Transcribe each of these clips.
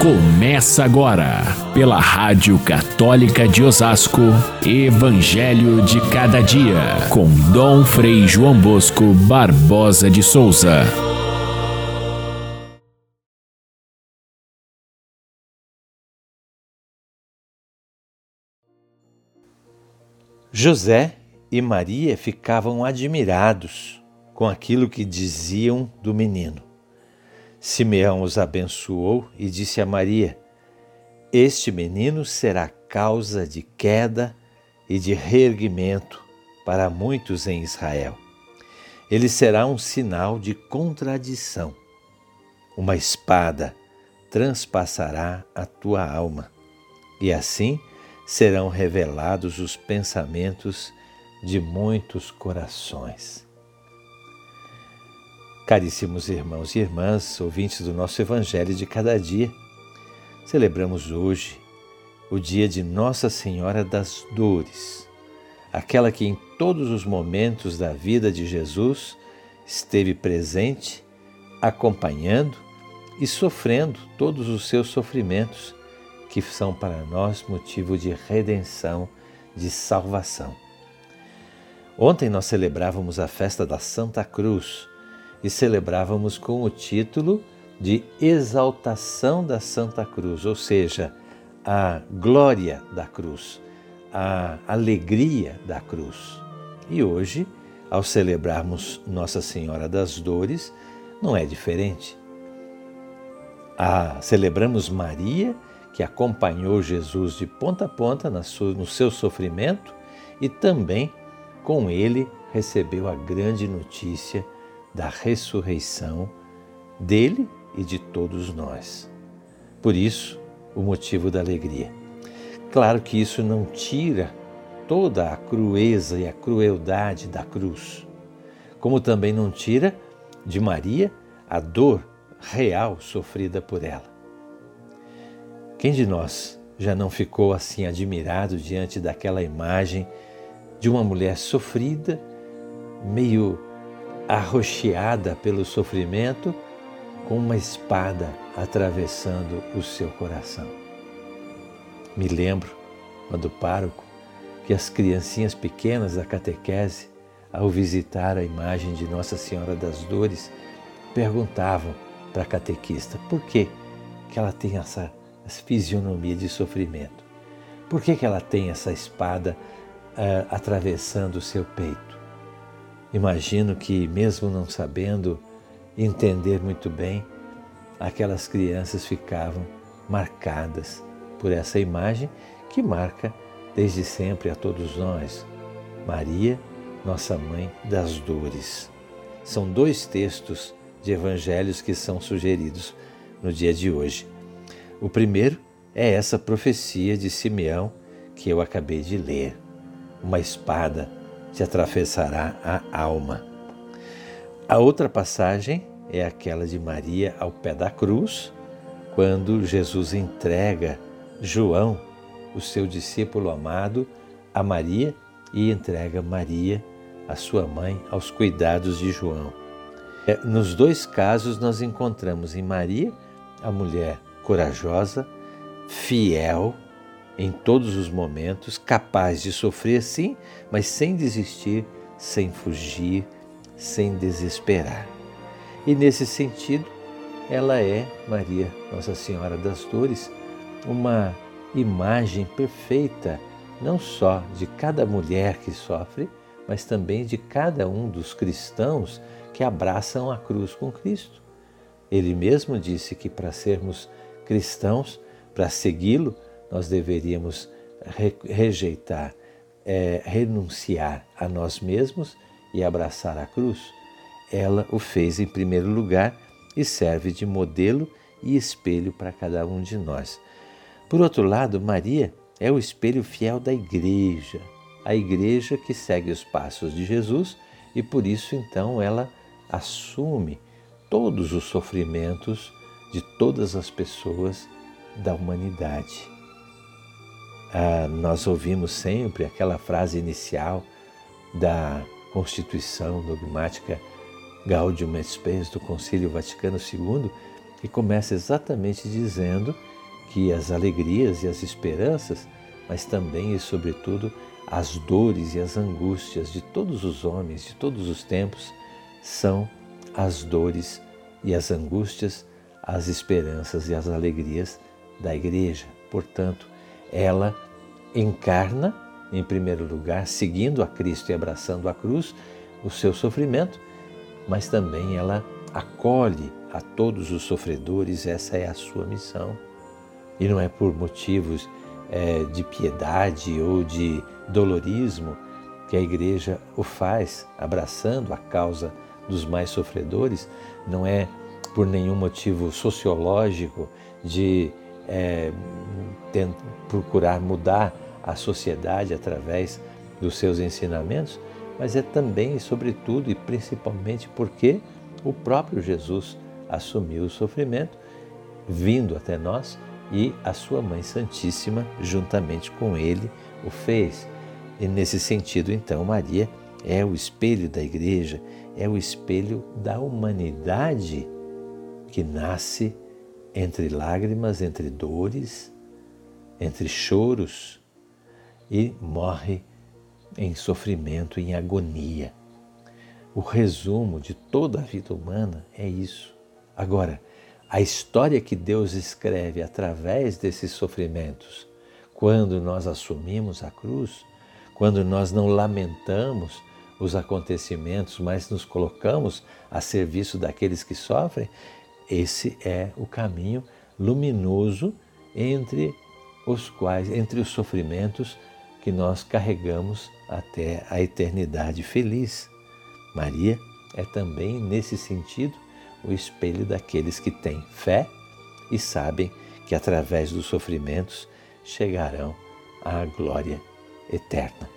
Começa agora, pela Rádio Católica de Osasco, Evangelho de Cada Dia, com Dom Frei João Bosco Barbosa de Souza. José e Maria ficavam admirados com aquilo que diziam do menino. Simeão os abençoou e disse a Maria: Este menino será causa de queda e de reerguimento para muitos em Israel. Ele será um sinal de contradição. Uma espada transpassará a tua alma, e assim serão revelados os pensamentos de muitos corações. Caríssimos irmãos e irmãs, ouvintes do nosso Evangelho de cada dia, celebramos hoje o dia de Nossa Senhora das Dores, aquela que em todos os momentos da vida de Jesus esteve presente, acompanhando e sofrendo todos os seus sofrimentos, que são para nós motivo de redenção, de salvação. Ontem nós celebrávamos a festa da Santa Cruz e celebrávamos com o título de Exaltação da Santa Cruz, ou seja, a glória da cruz, a alegria da cruz. E hoje, ao celebrarmos Nossa Senhora das Dores, não é diferente. celebramos Maria, que acompanhou Jesus de ponta a ponta no seu sofrimento e também com ele recebeu a grande notícia da ressurreição dele e de todos nós. Por isso, o motivo da alegria. Claro que isso não tira toda a crueza e a crueldade da cruz, como também não tira de Maria a dor real sofrida por ela. Quem de nós já não ficou assim admirado diante daquela imagem de uma mulher sofrida, meio arroxeada pelo sofrimento, com uma espada atravessando o seu coração. Me lembro, quando pároco, que as criancinhas pequenas da catequese, ao visitar a imagem de Nossa Senhora das Dores, perguntavam para a catequista por que, que ela tem essa, essa fisionomia de sofrimento. Por que, que ela tem essa espada uh, atravessando o seu peito? Imagino que, mesmo não sabendo entender muito bem, aquelas crianças ficavam marcadas por essa imagem que marca desde sempre a todos nós. Maria, nossa mãe das dores. São dois textos de evangelhos que são sugeridos no dia de hoje. O primeiro é essa profecia de Simeão que eu acabei de ler. Uma espada te atravessará a alma. A outra passagem é aquela de Maria ao pé da cruz, quando Jesus entrega João, o seu discípulo amado, a Maria e entrega Maria, a sua mãe, aos cuidados de João. É, nos dois casos, nós encontramos em Maria a mulher corajosa, fiel, em todos os momentos, capaz de sofrer sim, mas sem desistir, sem fugir, sem desesperar. E nesse sentido, ela é, Maria, Nossa Senhora das Dores, uma imagem perfeita, não só de cada mulher que sofre, mas também de cada um dos cristãos que abraçam a cruz com Cristo. Ele mesmo disse que para sermos cristãos, para segui-lo, nós deveríamos re rejeitar, é, renunciar a nós mesmos e abraçar a cruz. Ela o fez em primeiro lugar e serve de modelo e espelho para cada um de nós. Por outro lado, Maria é o espelho fiel da igreja, a igreja que segue os passos de Jesus e por isso então ela assume todos os sofrimentos de todas as pessoas da humanidade. Ah, nós ouvimos sempre aquela frase inicial da Constituição Dogmática Gaudium et Spes do Concílio Vaticano II, E começa exatamente dizendo que as alegrias e as esperanças, mas também e sobretudo as dores e as angústias de todos os homens, de todos os tempos, são as dores e as angústias, as esperanças e as alegrias da igreja. Portanto, ela encarna, em primeiro lugar, seguindo a Cristo e abraçando a cruz, o seu sofrimento, mas também ela acolhe a todos os sofredores, essa é a sua missão. E não é por motivos é, de piedade ou de dolorismo que a igreja o faz, abraçando a causa dos mais sofredores, não é por nenhum motivo sociológico de é, procurar mudar a sociedade através dos seus ensinamentos, mas é também, sobretudo e principalmente porque o próprio Jesus assumiu o sofrimento, vindo até nós, e a sua Mãe Santíssima, juntamente com ele, o fez. E nesse sentido, então, Maria é o espelho da igreja, é o espelho da humanidade que nasce entre lágrimas, entre dores, entre choros e morre em sofrimento, em agonia. O resumo de toda a vida humana é isso. Agora, a história que Deus escreve através desses sofrimentos, quando nós assumimos a cruz, quando nós não lamentamos os acontecimentos, mas nos colocamos a serviço daqueles que sofrem, esse é o caminho luminoso entre os quais, entre os sofrimentos que nós carregamos até a eternidade feliz. Maria é também, nesse sentido, o espelho daqueles que têm fé e sabem que através dos sofrimentos chegarão à glória eterna.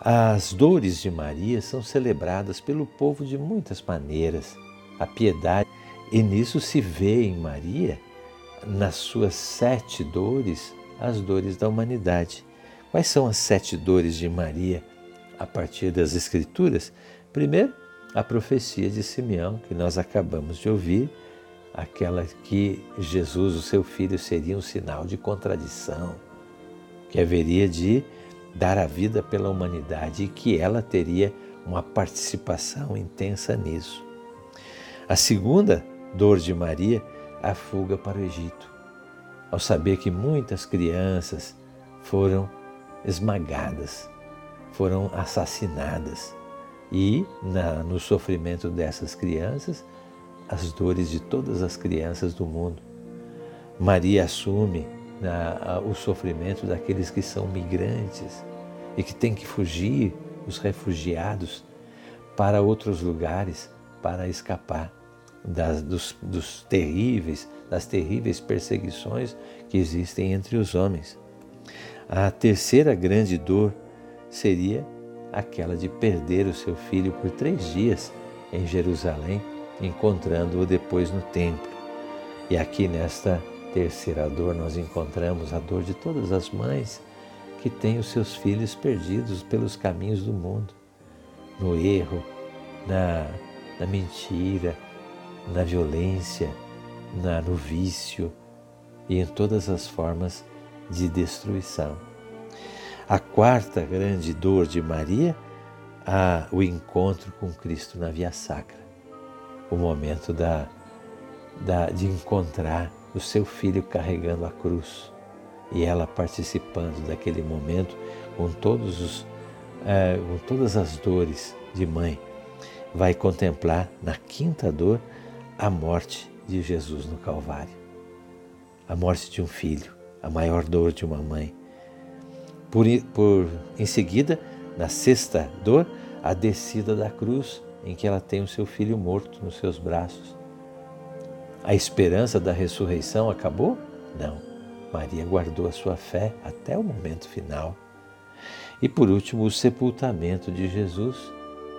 As dores de Maria são celebradas pelo povo de muitas maneiras. A piedade, e nisso se vê em Maria, nas suas sete dores, as dores da humanidade. Quais são as sete dores de Maria a partir das Escrituras? Primeiro, a profecia de Simeão, que nós acabamos de ouvir, aquela que Jesus, o seu filho, seria um sinal de contradição, que haveria de dar a vida pela humanidade e que ela teria uma participação intensa nisso. A segunda dor de Maria, a fuga para o Egito, ao saber que muitas crianças foram esmagadas, foram assassinadas e na, no sofrimento dessas crianças, as dores de todas as crianças do mundo. Maria assume na, o sofrimento daqueles que são migrantes e que têm que fugir, os refugiados, para outros lugares para escapar das, dos, dos terríveis, das terríveis perseguições que existem entre os homens. A terceira grande dor seria aquela de perder o seu filho por três dias em Jerusalém, encontrando-o depois no templo. E aqui nesta terceira dor nós encontramos a dor de todas as mães que têm os seus filhos perdidos pelos caminhos do mundo, no erro, na, na mentira, na violência, na, no vício e em todas as formas de destruição. A quarta grande dor de Maria, a, o encontro com Cristo na via sacra, o momento da, da, de encontrar o seu filho carregando a cruz e ela participando daquele momento com, todos os, é, com todas as dores de mãe, vai contemplar na quinta dor a morte de Jesus no Calvário, a morte de um filho, a maior dor de uma mãe. Por, por em seguida, na sexta dor, a descida da cruz, em que ela tem o seu filho morto nos seus braços. A esperança da ressurreição acabou? Não Maria guardou a sua fé até o momento final. E por último, o sepultamento de Jesus,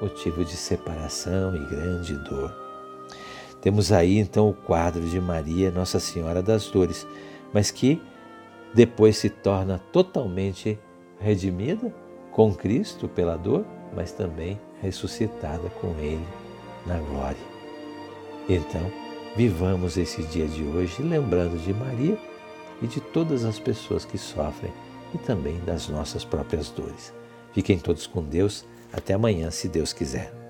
motivo de separação e grande dor. Temos aí então o quadro de Maria, Nossa Senhora das Dores, mas que depois se torna totalmente redimida com Cristo pela dor, mas também ressuscitada com Ele na glória. Então, vivamos esse dia de hoje lembrando de Maria e de todas as pessoas que sofrem e também das nossas próprias dores. Fiquem todos com Deus. Até amanhã, se Deus quiser.